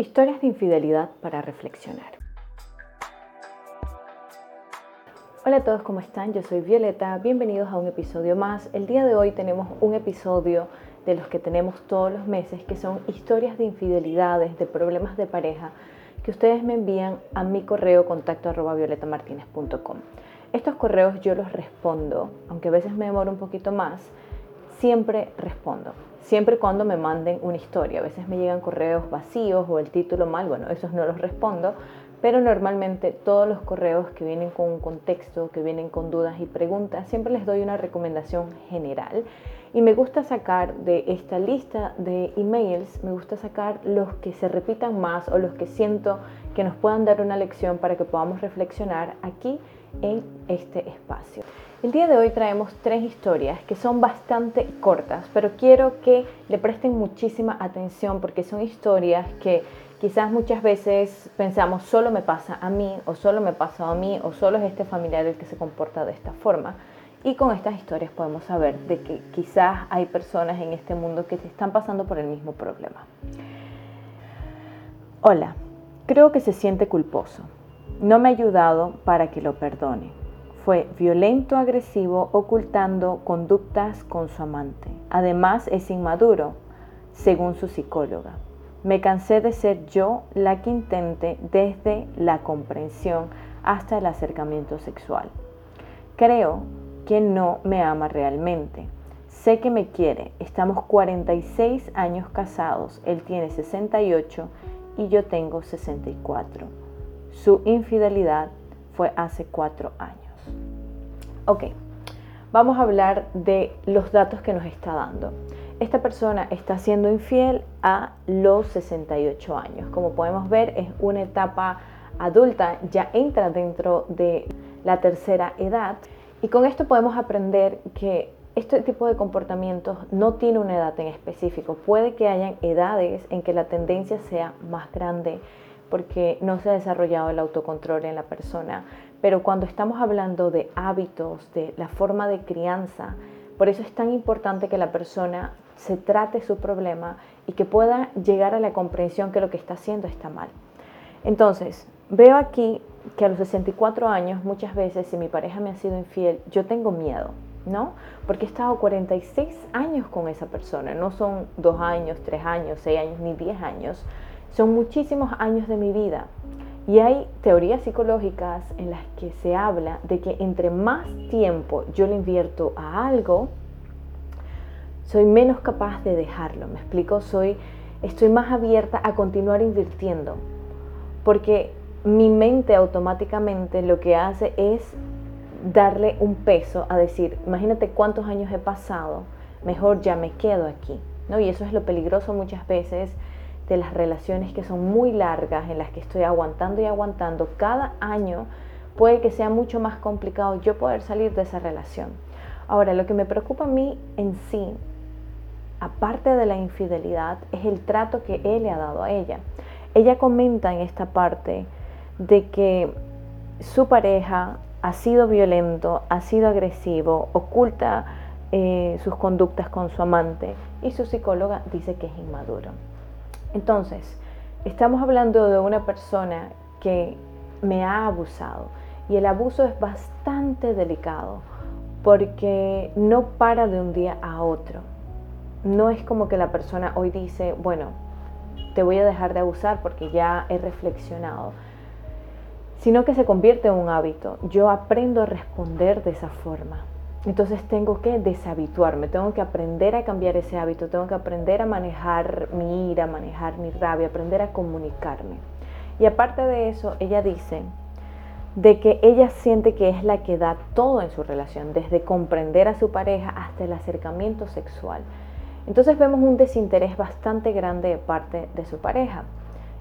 Historias de infidelidad para reflexionar. Hola a todos, ¿cómo están? Yo soy Violeta, bienvenidos a un episodio más. El día de hoy tenemos un episodio de los que tenemos todos los meses, que son historias de infidelidades, de problemas de pareja, que ustedes me envían a mi correo contacto arroba violetamartinez.com. Estos correos yo los respondo, aunque a veces me demoro un poquito más, siempre respondo siempre y cuando me manden una historia. A veces me llegan correos vacíos o el título mal, bueno, esos no los respondo, pero normalmente todos los correos que vienen con un contexto, que vienen con dudas y preguntas, siempre les doy una recomendación general. Y me gusta sacar de esta lista de emails, me gusta sacar los que se repitan más o los que siento que nos puedan dar una lección para que podamos reflexionar aquí en este espacio. El día de hoy traemos tres historias que son bastante cortas, pero quiero que le presten muchísima atención porque son historias que quizás muchas veces pensamos solo me pasa a mí o solo me pasa a mí o solo es este familiar el que se comporta de esta forma. Y con estas historias podemos saber de que quizás hay personas en este mundo que se están pasando por el mismo problema. Hola, creo que se siente culposo. No me ha ayudado para que lo perdone fue violento, agresivo, ocultando conductas con su amante. Además es inmaduro, según su psicóloga. Me cansé de ser yo la que intente desde la comprensión hasta el acercamiento sexual. Creo que no me ama realmente. Sé que me quiere. Estamos 46 años casados. Él tiene 68 y yo tengo 64. Su infidelidad fue hace cuatro años. Ok, vamos a hablar de los datos que nos está dando. Esta persona está siendo infiel a los 68 años. Como podemos ver, es una etapa adulta, ya entra dentro de la tercera edad. Y con esto podemos aprender que este tipo de comportamientos no tiene una edad en específico. Puede que hayan edades en que la tendencia sea más grande porque no se ha desarrollado el autocontrol en la persona, pero cuando estamos hablando de hábitos, de la forma de crianza, por eso es tan importante que la persona se trate su problema y que pueda llegar a la comprensión que lo que está haciendo está mal. Entonces, veo aquí que a los 64 años, muchas veces, si mi pareja me ha sido infiel, yo tengo miedo, ¿no? Porque he estado 46 años con esa persona, no son dos años, tres años, seis años, ni diez años, son muchísimos años de mi vida. Y hay teorías psicológicas en las que se habla de que entre más tiempo yo le invierto a algo, soy menos capaz de dejarlo. ¿Me explico? Soy, estoy más abierta a continuar invirtiendo. Porque mi mente automáticamente lo que hace es darle un peso a decir, imagínate cuántos años he pasado, mejor ya me quedo aquí. ¿no? Y eso es lo peligroso muchas veces de las relaciones que son muy largas, en las que estoy aguantando y aguantando, cada año puede que sea mucho más complicado yo poder salir de esa relación. Ahora, lo que me preocupa a mí en sí, aparte de la infidelidad, es el trato que él le ha dado a ella. Ella comenta en esta parte de que su pareja ha sido violento, ha sido agresivo, oculta eh, sus conductas con su amante y su psicóloga dice que es inmaduro. Entonces, estamos hablando de una persona que me ha abusado y el abuso es bastante delicado porque no para de un día a otro. No es como que la persona hoy dice, bueno, te voy a dejar de abusar porque ya he reflexionado, sino que se convierte en un hábito. Yo aprendo a responder de esa forma. Entonces tengo que deshabituarme, tengo que aprender a cambiar ese hábito, tengo que aprender a manejar mi ira, manejar mi rabia, aprender a comunicarme. Y aparte de eso, ella dice de que ella siente que es la que da todo en su relación, desde comprender a su pareja hasta el acercamiento sexual. Entonces vemos un desinterés bastante grande de parte de su pareja.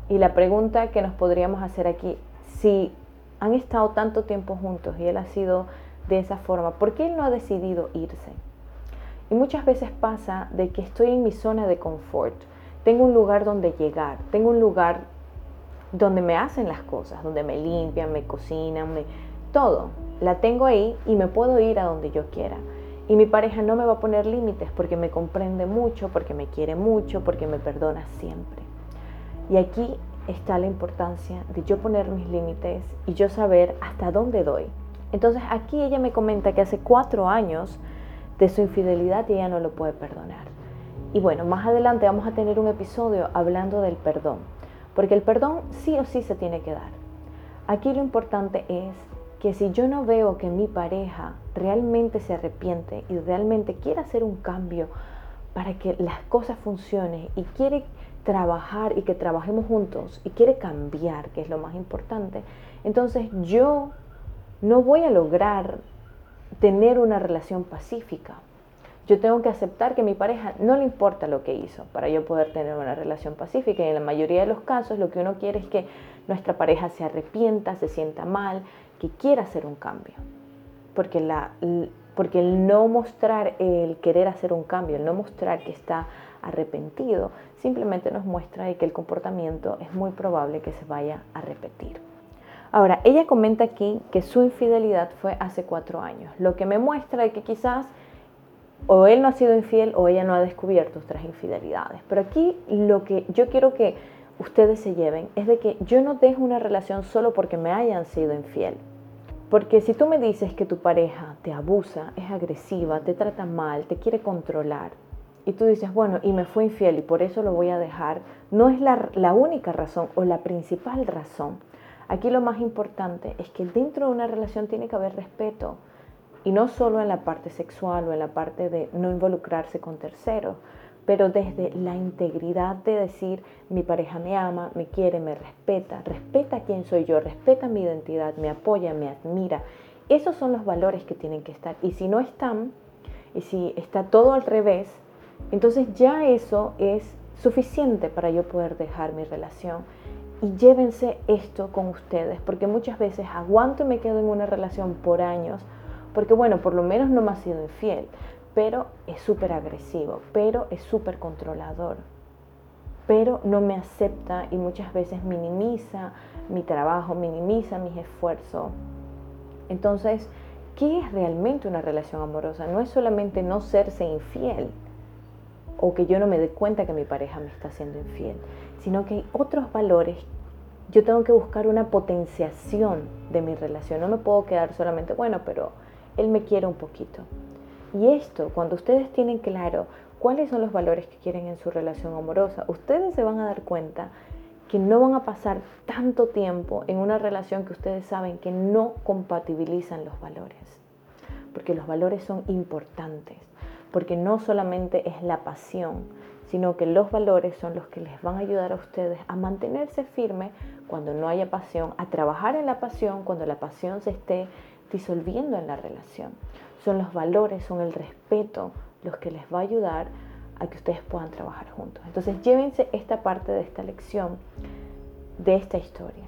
Y la pregunta que nos podríamos hacer aquí, si han estado tanto tiempo juntos y él ha sido de esa forma? ¿Por qué él no ha decidido irse? Y muchas veces pasa de que estoy en mi zona de confort, tengo un lugar donde llegar, tengo un lugar donde me hacen las cosas, donde me limpian, me cocinan, me todo. La tengo ahí y me puedo ir a donde yo quiera. Y mi pareja no me va a poner límites porque me comprende mucho, porque me quiere mucho, porque me perdona siempre. Y aquí está la importancia de yo poner mis límites y yo saber hasta dónde doy. Entonces aquí ella me comenta que hace cuatro años de su infidelidad y ella no lo puede perdonar. Y bueno, más adelante vamos a tener un episodio hablando del perdón, porque el perdón sí o sí se tiene que dar. Aquí lo importante es que si yo no veo que mi pareja realmente se arrepiente y realmente quiere hacer un cambio para que las cosas funcionen y quiere trabajar y que trabajemos juntos y quiere cambiar, que es lo más importante, entonces yo no voy a lograr tener una relación pacífica. Yo tengo que aceptar que mi pareja no le importa lo que hizo para yo poder tener una relación pacífica. Y en la mayoría de los casos lo que uno quiere es que nuestra pareja se arrepienta, se sienta mal, que quiera hacer un cambio. Porque, porque el no mostrar el querer hacer un cambio, el no mostrar que está arrepentido, simplemente nos muestra que el comportamiento es muy probable que se vaya a repetir. Ahora, ella comenta aquí que su infidelidad fue hace cuatro años, lo que me muestra que quizás o él no ha sido infiel o ella no ha descubierto otras infidelidades. Pero aquí lo que yo quiero que ustedes se lleven es de que yo no dejo una relación solo porque me hayan sido infiel. Porque si tú me dices que tu pareja te abusa, es agresiva, te trata mal, te quiere controlar, y tú dices, bueno, y me fue infiel y por eso lo voy a dejar, no es la, la única razón o la principal razón. Aquí lo más importante es que dentro de una relación tiene que haber respeto. Y no solo en la parte sexual o en la parte de no involucrarse con terceros, pero desde la integridad de decir, mi pareja me ama, me quiere, me respeta, respeta quién soy yo, respeta mi identidad, me apoya, me admira. Esos son los valores que tienen que estar. Y si no están, y si está todo al revés, entonces ya eso es suficiente para yo poder dejar mi relación. Y llévense esto con ustedes, porque muchas veces aguanto y me quedo en una relación por años, porque bueno, por lo menos no me ha sido infiel, pero es súper agresivo, pero es súper controlador, pero no me acepta y muchas veces minimiza mi trabajo, minimiza mis esfuerzos. Entonces, ¿qué es realmente una relación amorosa? No es solamente no serse infiel, o que yo no me dé cuenta que mi pareja me está haciendo infiel, sino que hay otros valores. Yo tengo que buscar una potenciación de mi relación. No me puedo quedar solamente, bueno, pero él me quiere un poquito. Y esto, cuando ustedes tienen claro cuáles son los valores que quieren en su relación amorosa, ustedes se van a dar cuenta que no van a pasar tanto tiempo en una relación que ustedes saben que no compatibilizan los valores. Porque los valores son importantes porque no solamente es la pasión, sino que los valores son los que les van a ayudar a ustedes a mantenerse firme cuando no haya pasión, a trabajar en la pasión cuando la pasión se esté disolviendo en la relación. Son los valores, son el respeto los que les va a ayudar a que ustedes puedan trabajar juntos. Entonces llévense esta parte de esta lección, de esta historia.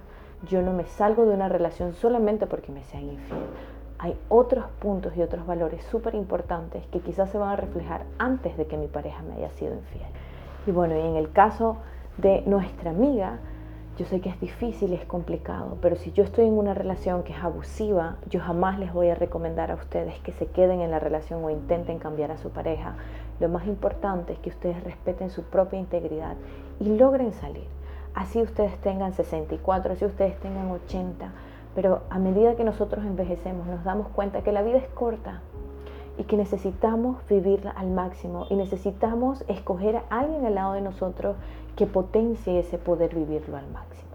Yo no me salgo de una relación solamente porque me sean infiel hay otros puntos y otros valores súper importantes que quizás se van a reflejar antes de que mi pareja me haya sido infiel. Y bueno, y en el caso de nuestra amiga, yo sé que es difícil es complicado, pero si yo estoy en una relación que es abusiva, yo jamás les voy a recomendar a ustedes que se queden en la relación o intenten cambiar a su pareja. Lo más importante es que ustedes respeten su propia integridad y logren salir. Así ustedes tengan 64, así ustedes tengan 80 pero a medida que nosotros envejecemos nos damos cuenta que la vida es corta y que necesitamos vivirla al máximo y necesitamos escoger a alguien al lado de nosotros que potencie ese poder vivirlo al máximo.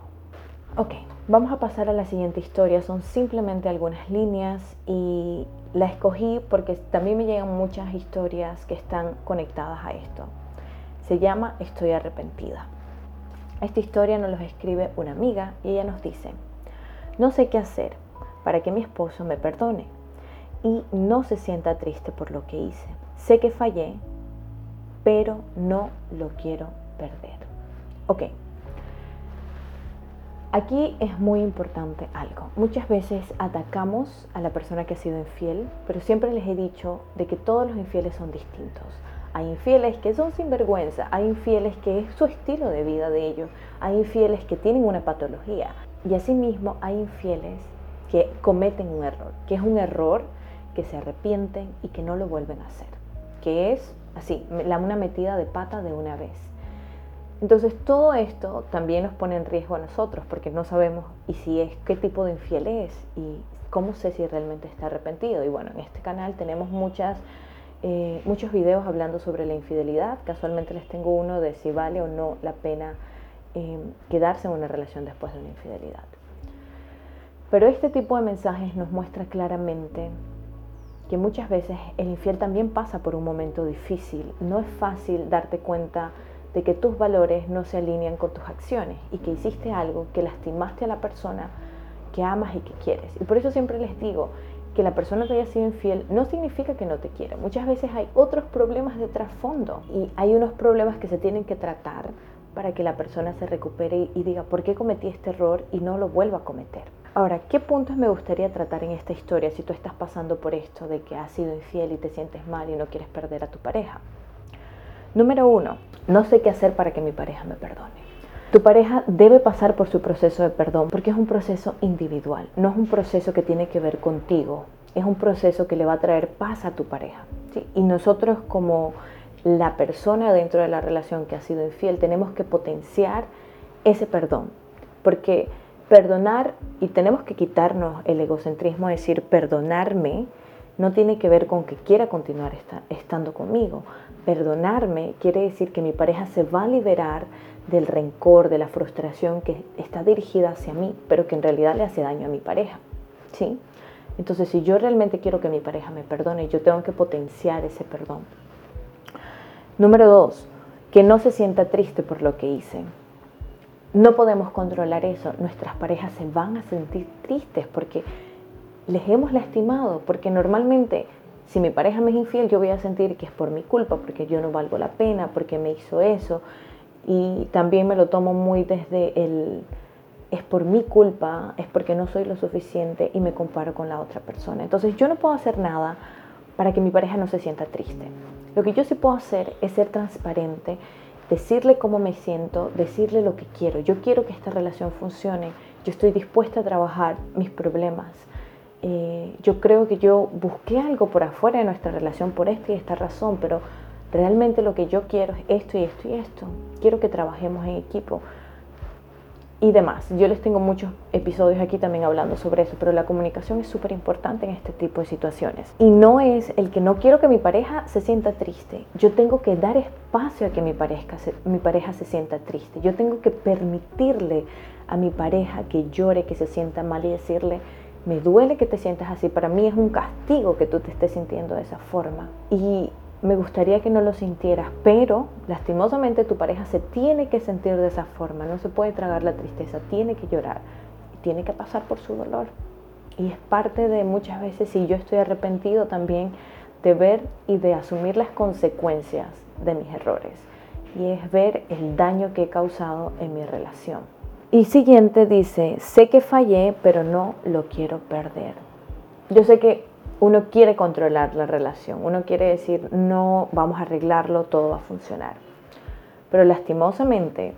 Ok, vamos a pasar a la siguiente historia. Son simplemente algunas líneas y la escogí porque también me llegan muchas historias que están conectadas a esto. Se llama Estoy arrepentida. Esta historia nos la escribe una amiga y ella nos dice, no sé qué hacer para que mi esposo me perdone y no se sienta triste por lo que hice. Sé que fallé, pero no lo quiero perder. Ok. Aquí es muy importante algo. Muchas veces atacamos a la persona que ha sido infiel, pero siempre les he dicho de que todos los infieles son distintos. Hay infieles que son sinvergüenza, hay infieles que es su estilo de vida de ellos, hay infieles que tienen una patología, y asimismo hay infieles que cometen un error, que es un error que se arrepienten y que no lo vuelven a hacer, que es así, una metida de pata de una vez. Entonces todo esto también nos pone en riesgo a nosotros porque no sabemos y si es qué tipo de infiel es y cómo sé si realmente está arrepentido. Y bueno, en este canal tenemos muchas, eh, muchos videos hablando sobre la infidelidad. Casualmente les tengo uno de si vale o no la pena eh, quedarse en una relación después de una infidelidad. Pero este tipo de mensajes nos muestra claramente que muchas veces el infiel también pasa por un momento difícil. No es fácil darte cuenta de que tus valores no se alinean con tus acciones y que hiciste algo que lastimaste a la persona que amas y que quieres. Y por eso siempre les digo que la persona te haya sido infiel no significa que no te quiera. Muchas veces hay otros problemas de trasfondo y hay unos problemas que se tienen que tratar para que la persona se recupere y diga por qué cometí este error y no lo vuelva a cometer. Ahora, ¿qué puntos me gustaría tratar en esta historia si tú estás pasando por esto de que has sido infiel y te sientes mal y no quieres perder a tu pareja? Número uno, no sé qué hacer para que mi pareja me perdone. Tu pareja debe pasar por su proceso de perdón porque es un proceso individual, no es un proceso que tiene que ver contigo, es un proceso que le va a traer paz a tu pareja. Y nosotros como la persona dentro de la relación que ha sido infiel tenemos que potenciar ese perdón, porque perdonar, y tenemos que quitarnos el egocentrismo, de decir perdonarme, no tiene que ver con que quiera continuar estando conmigo. Perdonarme quiere decir que mi pareja se va a liberar del rencor, de la frustración que está dirigida hacia mí, pero que en realidad le hace daño a mi pareja. ¿Sí? Entonces, si yo realmente quiero que mi pareja me perdone, yo tengo que potenciar ese perdón. Número dos, que no se sienta triste por lo que hice. No podemos controlar eso. Nuestras parejas se van a sentir tristes porque les hemos lastimado, porque normalmente si mi pareja me es infiel, yo voy a sentir que es por mi culpa, porque yo no valgo la pena, porque me hizo eso. Y también me lo tomo muy desde el, es por mi culpa, es porque no soy lo suficiente y me comparo con la otra persona. Entonces yo no puedo hacer nada para que mi pareja no se sienta triste. Lo que yo sí puedo hacer es ser transparente decirle cómo me siento, decirle lo que quiero. Yo quiero que esta relación funcione, yo estoy dispuesta a trabajar mis problemas. Eh, yo creo que yo busqué algo por afuera de nuestra relación por esta y esta razón, pero realmente lo que yo quiero es esto y esto y esto. Quiero que trabajemos en equipo y demás. Yo les tengo muchos episodios aquí también hablando sobre eso, pero la comunicación es súper importante en este tipo de situaciones. Y no es el que no quiero que mi pareja se sienta triste. Yo tengo que dar espacio a que mi pareja se, mi pareja se sienta triste. Yo tengo que permitirle a mi pareja que llore, que se sienta mal y decirle, me duele que te sientas así. Para mí es un castigo que tú te estés sintiendo de esa forma. Y me gustaría que no lo sintieras, pero lastimosamente tu pareja se tiene que sentir de esa forma, no se puede tragar la tristeza, tiene que llorar, tiene que pasar por su dolor. Y es parte de muchas veces, si yo estoy arrepentido también, de ver y de asumir las consecuencias de mis errores. Y es ver el daño que he causado en mi relación. Y siguiente dice, sé que fallé, pero no lo quiero perder. Yo sé que uno quiere controlar la relación, uno quiere decir, no, vamos a arreglarlo, todo va a funcionar. Pero lastimosamente,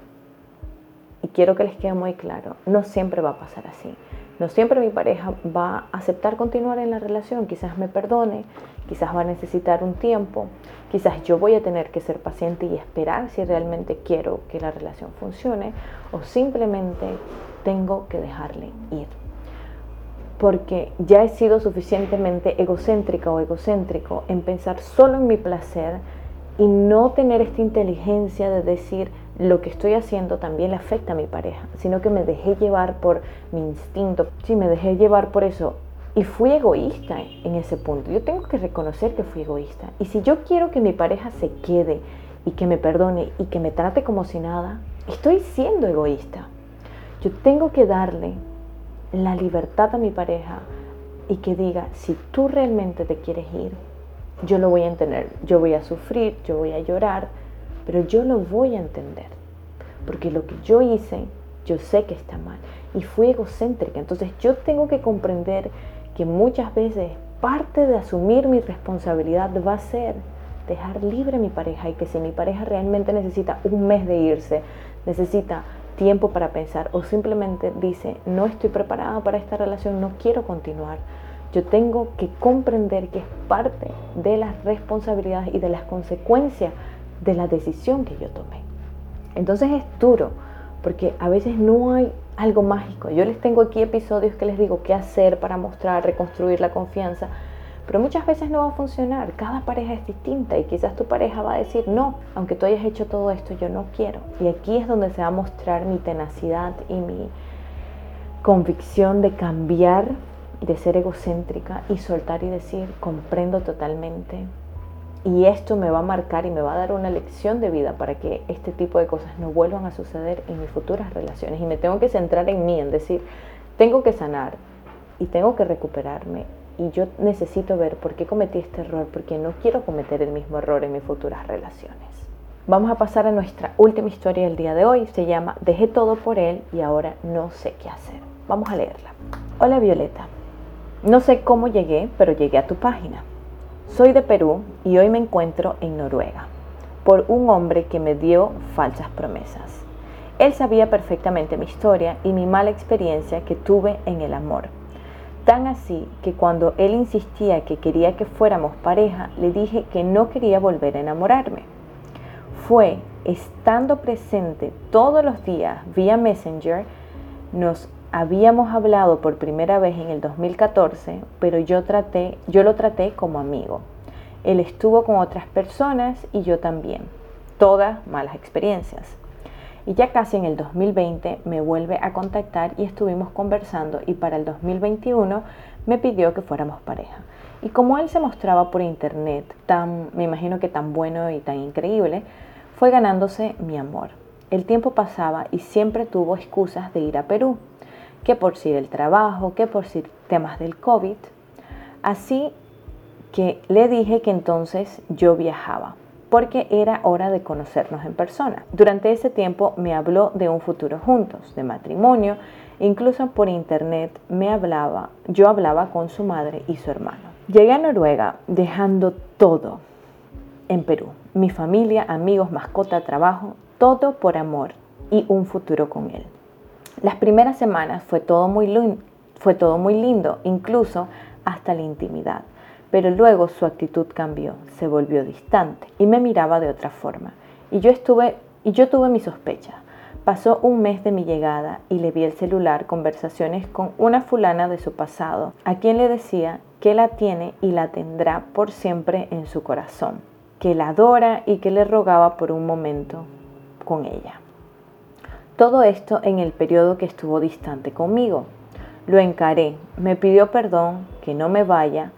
y quiero que les quede muy claro, no siempre va a pasar así. No siempre mi pareja va a aceptar continuar en la relación, quizás me perdone, quizás va a necesitar un tiempo, quizás yo voy a tener que ser paciente y esperar si realmente quiero que la relación funcione o simplemente tengo que dejarle ir porque ya he sido suficientemente egocéntrica o egocéntrico en pensar solo en mi placer y no tener esta inteligencia de decir lo que estoy haciendo también le afecta a mi pareja, sino que me dejé llevar por mi instinto, sí, me dejé llevar por eso y fui egoísta en ese punto. Yo tengo que reconocer que fui egoísta. Y si yo quiero que mi pareja se quede y que me perdone y que me trate como si nada, estoy siendo egoísta. Yo tengo que darle la libertad a mi pareja y que diga, si tú realmente te quieres ir, yo lo voy a entender, yo voy a sufrir, yo voy a llorar, pero yo lo voy a entender, porque lo que yo hice, yo sé que está mal y fui egocéntrica, entonces yo tengo que comprender que muchas veces parte de asumir mi responsabilidad va a ser dejar libre a mi pareja y que si mi pareja realmente necesita un mes de irse, necesita tiempo para pensar o simplemente dice, no estoy preparada para esta relación, no quiero continuar. Yo tengo que comprender que es parte de las responsabilidades y de las consecuencias de la decisión que yo tomé. Entonces es duro, porque a veces no hay algo mágico. Yo les tengo aquí episodios que les digo qué hacer para mostrar, reconstruir la confianza, pero muchas veces no va a funcionar. Cada pareja es distinta y quizás tu pareja va a decir, no, aunque tú hayas hecho todo esto, yo no quiero. Y aquí es donde se va a mostrar mi tenacidad y mi convicción de cambiar, de ser egocéntrica y soltar y decir, comprendo totalmente. Y esto me va a marcar y me va a dar una lección de vida para que este tipo de cosas no vuelvan a suceder en mis futuras relaciones. Y me tengo que centrar en mí, en decir, tengo que sanar y tengo que recuperarme y yo necesito ver por qué cometí este error, porque no quiero cometer el mismo error en mis futuras relaciones. Vamos a pasar a nuestra última historia del día de hoy. Se llama Dejé todo por él y ahora no sé qué hacer. Vamos a leerla. Hola Violeta. No sé cómo llegué, pero llegué a tu página. Soy de Perú y hoy me encuentro en Noruega por un hombre que me dio falsas promesas. Él sabía perfectamente mi historia y mi mala experiencia que tuve en el amor Tan así que cuando él insistía que quería que fuéramos pareja, le dije que no quería volver a enamorarme. Fue estando presente todos los días vía Messenger, nos habíamos hablado por primera vez en el 2014, pero yo traté, yo lo traté como amigo. Él estuvo con otras personas y yo también. Todas malas experiencias. Y ya casi en el 2020 me vuelve a contactar y estuvimos conversando y para el 2021 me pidió que fuéramos pareja. Y como él se mostraba por internet tan, me imagino que tan bueno y tan increíble, fue ganándose mi amor. El tiempo pasaba y siempre tuvo excusas de ir a Perú, que por si del trabajo, que por si temas del COVID. Así que le dije que entonces yo viajaba porque era hora de conocernos en persona. Durante ese tiempo me habló de un futuro juntos, de matrimonio, incluso por internet me hablaba, yo hablaba con su madre y su hermano. Llegué a Noruega dejando todo en Perú, mi familia, amigos, mascota, trabajo, todo por amor y un futuro con él. Las primeras semanas fue todo muy, fue todo muy lindo, incluso hasta la intimidad. Pero luego su actitud cambió, se volvió distante y me miraba de otra forma. Y yo estuve y yo tuve mi sospecha. Pasó un mes de mi llegada y le vi el celular conversaciones con una fulana de su pasado, a quien le decía que la tiene y la tendrá por siempre en su corazón, que la adora y que le rogaba por un momento con ella. Todo esto en el periodo que estuvo distante conmigo. Lo encaré, me pidió perdón, que no me vaya,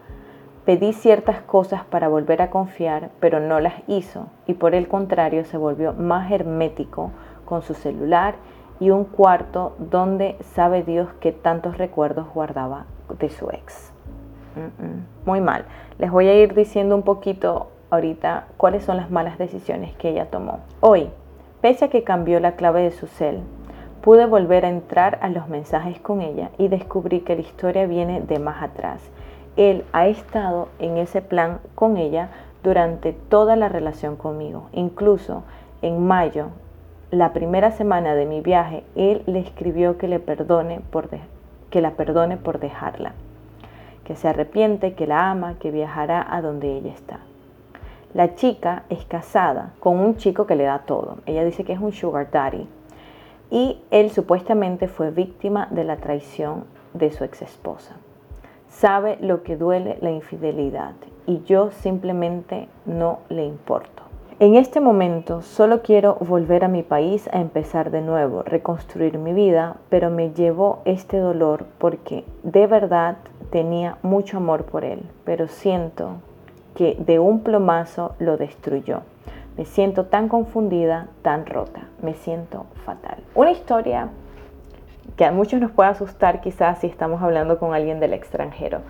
Pedí ciertas cosas para volver a confiar, pero no las hizo y por el contrario se volvió más hermético con su celular y un cuarto donde sabe Dios que tantos recuerdos guardaba de su ex. Muy mal. Les voy a ir diciendo un poquito ahorita cuáles son las malas decisiones que ella tomó. Hoy, pese a que cambió la clave de su cel, pude volver a entrar a los mensajes con ella y descubrí que la historia viene de más atrás él ha estado en ese plan con ella durante toda la relación conmigo. Incluso en mayo, la primera semana de mi viaje, él le escribió que le perdone por que la perdone por dejarla, que se arrepiente, que la ama, que viajará a donde ella está. La chica es casada con un chico que le da todo. Ella dice que es un sugar daddy. Y él supuestamente fue víctima de la traición de su ex esposa sabe lo que duele la infidelidad y yo simplemente no le importo. En este momento solo quiero volver a mi país a empezar de nuevo, reconstruir mi vida, pero me llevó este dolor porque de verdad tenía mucho amor por él, pero siento que de un plomazo lo destruyó. Me siento tan confundida, tan rota, me siento fatal. Una historia que a muchos nos puede asustar quizás si estamos hablando con alguien del extranjero.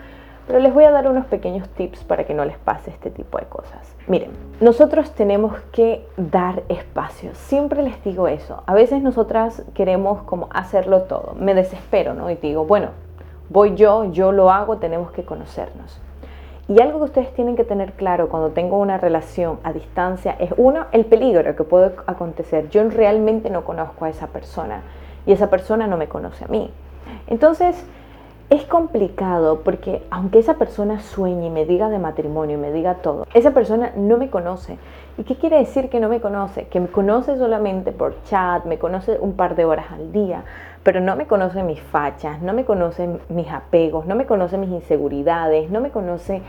Pero les voy a dar unos pequeños tips para que no les pase este tipo de cosas. Miren, nosotros tenemos que dar espacio. Siempre les digo eso. A veces nosotras queremos como hacerlo todo. Me desespero, ¿no? Y digo, bueno, voy yo, yo lo hago, tenemos que conocernos. Y algo que ustedes tienen que tener claro cuando tengo una relación a distancia es uno, el peligro que puede acontecer. Yo realmente no conozco a esa persona y esa persona no me conoce a mí. Entonces, Es complicado porque aunque esa persona sueñe y me diga de matrimonio y me diga todo, esa persona no me conoce. ¿Y qué quiere decir que no me conoce? Que me conoce solamente por chat, me conoce un par de horas al día, pero no me conoce mis fachas, no me conoce mis apegos, no me conoce mis inseguridades, no me conoce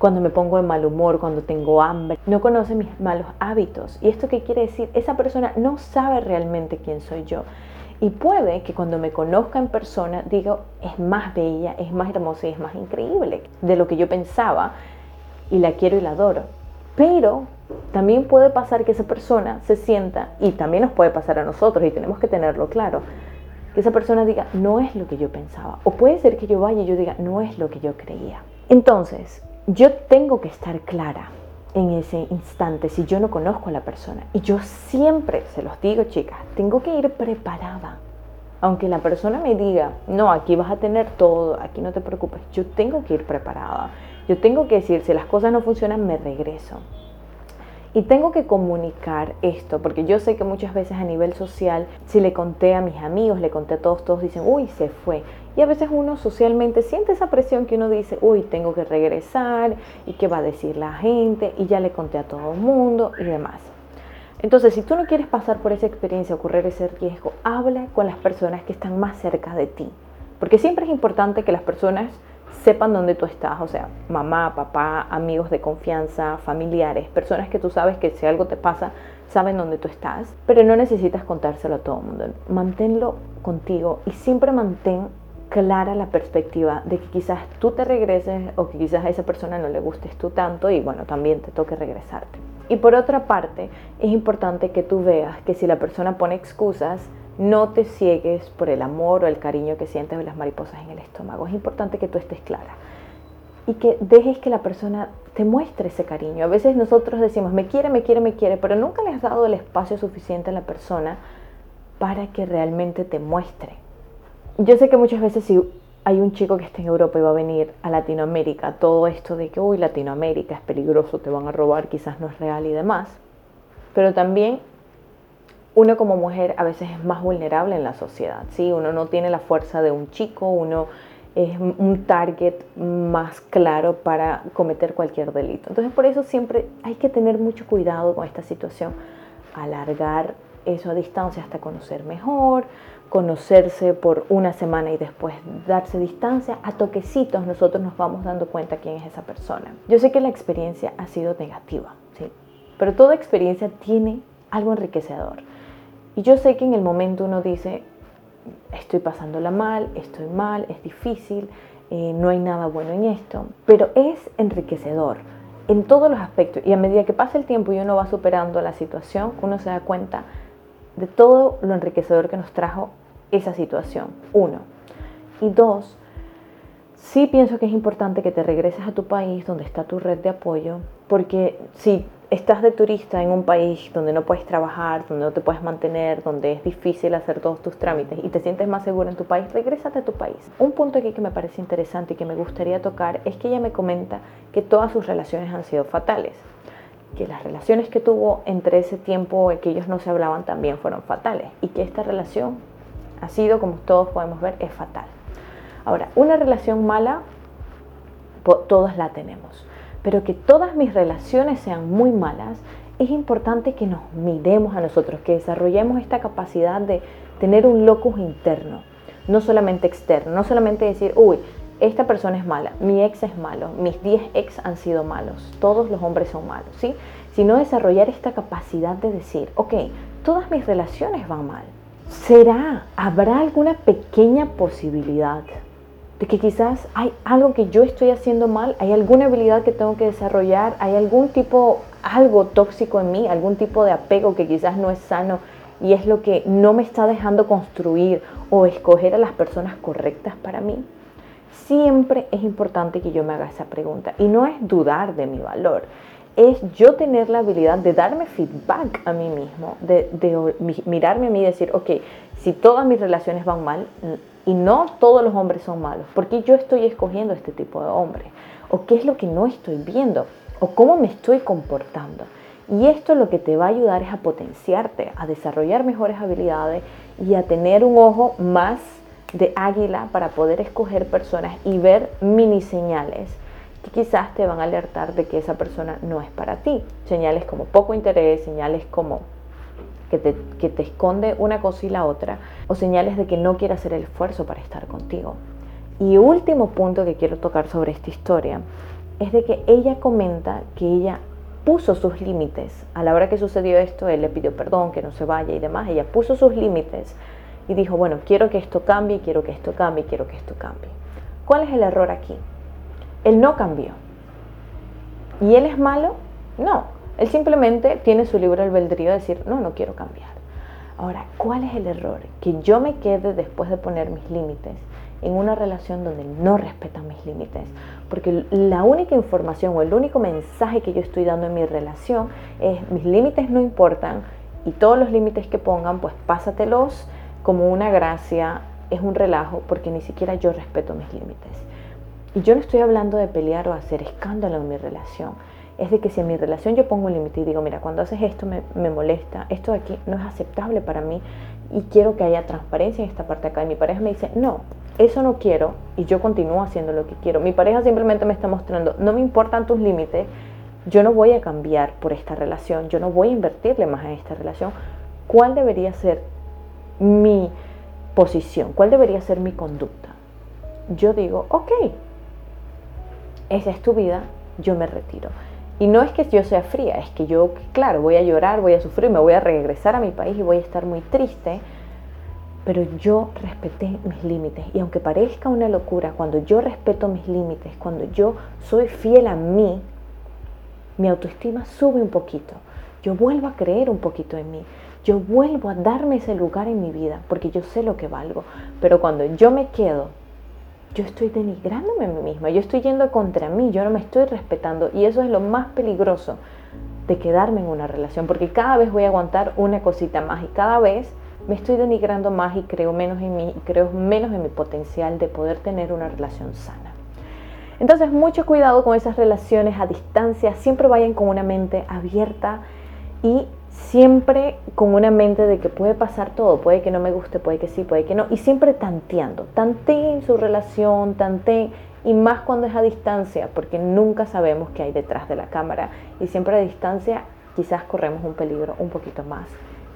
cuando me pongo de mal humor, cuando tengo hambre, no conoce mis malos hábitos. ¿Y esto qué quiere decir? Esa persona no sabe realmente quién soy yo. Y puede que cuando me conozca en persona diga, es más bella, es más hermosa y es más increíble de lo que yo pensaba y la quiero y la adoro. Pero también puede pasar que esa persona se sienta, y también nos puede pasar a nosotros y tenemos que tenerlo claro, que esa persona diga, no es lo que yo pensaba. O puede ser que yo vaya y yo diga, no es lo que yo creía. Entonces, yo tengo que estar clara en ese instante si yo no conozco a la persona. Y yo siempre, se los digo chicas, tengo que ir preparada. Aunque la persona me diga, no, aquí vas a tener todo, aquí no te preocupes, yo tengo que ir preparada. Yo tengo que decir, si las cosas no funcionan, me regreso. Y tengo que comunicar esto, porque yo sé que muchas veces a nivel social, si le conté a mis amigos, le conté a todos, todos dicen, uy, se fue. Y a veces uno socialmente siente esa presión que uno dice, uy, tengo que regresar y qué va a decir la gente y ya le conté a todo el mundo y demás. Entonces, si tú no quieres pasar por esa experiencia o correr ese riesgo, habla con las personas que están más cerca de ti. Porque siempre es importante que las personas sepan dónde tú estás, o sea, mamá, papá, amigos de confianza, familiares, personas que tú sabes que si algo te pasa, saben dónde tú estás, pero no necesitas contárselo a todo el mundo. Manténlo contigo y siempre mantén clara la perspectiva de que quizás tú te regreses o que quizás a esa persona no le gustes tú tanto y bueno, también te toque regresarte. Y por otra parte, es importante que tú veas que si la persona pone excusas, no te ciegues por el amor o el cariño que sientes o las mariposas en el estómago. Es importante que tú estés clara y que dejes que la persona te muestre ese cariño. A veces nosotros decimos, me quiere, me quiere, me quiere, pero nunca le has dado el espacio suficiente a la persona para que realmente te muestre yo sé que muchas veces si hay un chico que está en Europa y va a venir a Latinoamérica, todo esto de que, uy, Latinoamérica es peligroso, te van a robar, quizás no es real y demás. Pero también uno como mujer a veces es más vulnerable en la sociedad, ¿sí? Uno no tiene la fuerza de un chico, uno es un target más claro para cometer cualquier delito. Entonces por eso siempre hay que tener mucho cuidado con esta situación, alargar eso a distancia hasta conocer mejor, conocerse por una semana y después darse distancia, a toquecitos nosotros nos vamos dando cuenta quién es esa persona. Yo sé que la experiencia ha sido negativa, ¿sí? pero toda experiencia tiene algo enriquecedor. Y yo sé que en el momento uno dice, estoy pasándola mal, estoy mal, es difícil, eh, no hay nada bueno en esto, pero es enriquecedor en todos los aspectos. Y a medida que pasa el tiempo y uno va superando la situación, uno se da cuenta de todo lo enriquecedor que nos trajo esa situación. Uno. Y dos, sí pienso que es importante que te regreses a tu país donde está tu red de apoyo, porque si estás de turista en un país donde no puedes trabajar, donde no te puedes mantener, donde es difícil hacer todos tus trámites y te sientes más seguro en tu país, regrésate a tu país. Un punto aquí que me parece interesante y que me gustaría tocar es que ella me comenta que todas sus relaciones han sido fatales que las relaciones que tuvo entre ese tiempo en que ellos no se hablaban también fueron fatales y que esta relación ha sido, como todos podemos ver, es fatal. Ahora, una relación mala, todas la tenemos, pero que todas mis relaciones sean muy malas, es importante que nos miremos a nosotros, que desarrollemos esta capacidad de tener un locus interno, no solamente externo, no solamente decir, uy, esta persona es mala, mi ex es malo, mis 10 ex han sido malos, todos los hombres son malos, ¿sí? Sino desarrollar esta capacidad de decir, ok, todas mis relaciones van mal. ¿Será, habrá alguna pequeña posibilidad de que quizás hay algo que yo estoy haciendo mal, hay alguna habilidad que tengo que desarrollar, hay algún tipo, algo tóxico en mí, algún tipo de apego que quizás no es sano y es lo que no me está dejando construir o escoger a las personas correctas para mí? Siempre es importante que yo me haga esa pregunta. Y no es dudar de mi valor, es yo tener la habilidad de darme feedback a mí mismo, de, mirarme a mí y decir, ok, si todas mis relaciones van mal y no todos los hombres son malos, ¿por qué yo estoy escogiendo este tipo de hombre? ¿O qué es lo que no estoy viendo? ¿O cómo me estoy comportando? Y esto lo que te va a ayudar es a potenciarte, a desarrollar mejores habilidades y a tener un ojo más de águila para poder escoger personas y ver mini señales que quizás te van a alertar de que esa persona no es para ti. Señales como poco interés, señales como que te, que te esconde una cosa y la otra, o señales de que no quiere hacer el esfuerzo para estar contigo. Y último punto que quiero tocar sobre esta historia es de que ella comenta que ella puso sus límites. A la hora que sucedió esto, él le pidió perdón, que no se vaya y demás. Ella puso sus límites y dijo, bueno, quiero que esto cambie, quiero que esto cambie, quiero que esto cambie. ¿Cuál es el error aquí? Él no cambió. ¿Y él es malo? No. Él simplemente tiene su libre albedrío de decir, no, no quiero cambiar. Ahora, ¿cuál es el error? Que yo me quede después de poner mis límites en una relación donde no respetan mis límites. Porque la única información o el único mensaje que yo estoy dando en mi relación es mis límites no importan y todos los límites que pongan, pues pásatelos como una gracia, es un relajo porque ni siquiera yo respeto mis límites. Y yo no estoy hablando de pelear o hacer escándalo en mi relación. Es de que si en mi relación yo pongo un límite y digo, mira, cuando haces esto me, me, molesta, esto de aquí no es aceptable para mí y quiero que haya transparencia en esta parte acá. Y mi pareja me dice, no, eso no quiero y yo continúo haciendo lo que quiero. Mi pareja simplemente me está mostrando, no me importan tus límites, yo no voy a cambiar por esta relación, yo no voy a invertirle más en esta relación. ¿Cuál debería ser mi posición? ¿Cuál debería ser mi conducta? Yo digo, ok, esa es tu vida, yo me retiro. Y no es que yo sea fría, es que yo, claro, voy a llorar, voy a sufrir, me voy a regresar a mi país y voy a estar muy triste, pero yo respeté mis límites. Y aunque parezca una locura, cuando yo respeto mis límites, cuando yo soy fiel a mí, mi autoestima sube un poquito. Yo vuelvo a creer un poquito en mí. Yo vuelvo a darme ese lugar en mi vida porque yo sé lo que valgo. Pero cuando yo me quedo yo estoy denigrándome a mí misma, yo estoy yendo contra mí, yo no me estoy respetando y eso es lo más peligroso de quedarme en una relación, porque cada vez voy a aguantar una cosita más y cada vez me estoy denigrando más y creo menos en mí y creo menos en mi potencial de poder tener una relación sana. Entonces, mucho cuidado con esas relaciones a distancia, siempre vayan con una mente abierta y siempre con una mente de que puede pasar todo, puede que no me guste, puede que sí, puede que no, y siempre tanteando, tanteen su relación, tanteen, y más cuando es a distancia, porque nunca sabemos qué hay detrás de la cámara, y siempre a distancia quizás corremos un peligro un poquito más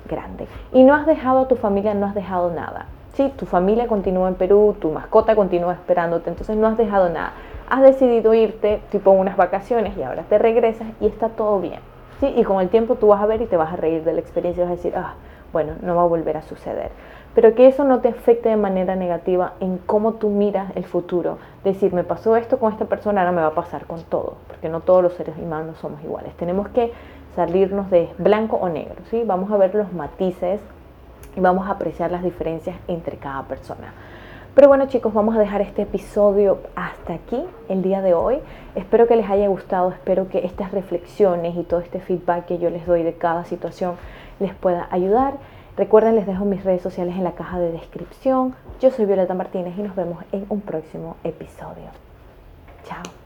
grande. Y no has dejado a tu familia, no has dejado nada. Sí, tu familia continúa en Perú, tu mascota continúa esperándote, entonces no has dejado nada. Has decidido irte tipo unas vacaciones y ahora te regresas y está todo bien y con el tiempo tú vas a ver y te vas a reír de la experiencia y vas a decir, ah, bueno, no va a volver a suceder. Pero que eso no te afecte de manera negativa en cómo tú miras el futuro. Decir, me pasó esto con esta persona, ahora me va a pasar con todo, porque no todos los seres humanos somos iguales. Tenemos que salirnos de blanco o negro, ¿sí? Vamos a ver los matices y vamos a apreciar las diferencias entre cada persona. Pero bueno chicos, vamos a dejar este episodio hasta aquí el día de hoy. Espero que les haya gustado, espero que estas reflexiones y todo este feedback que yo les doy de cada situación les pueda ayudar. Recuerden, les dejo mis redes sociales en la caja de descripción. Yo soy Violeta Martínez y nos vemos en un próximo episodio. Chao.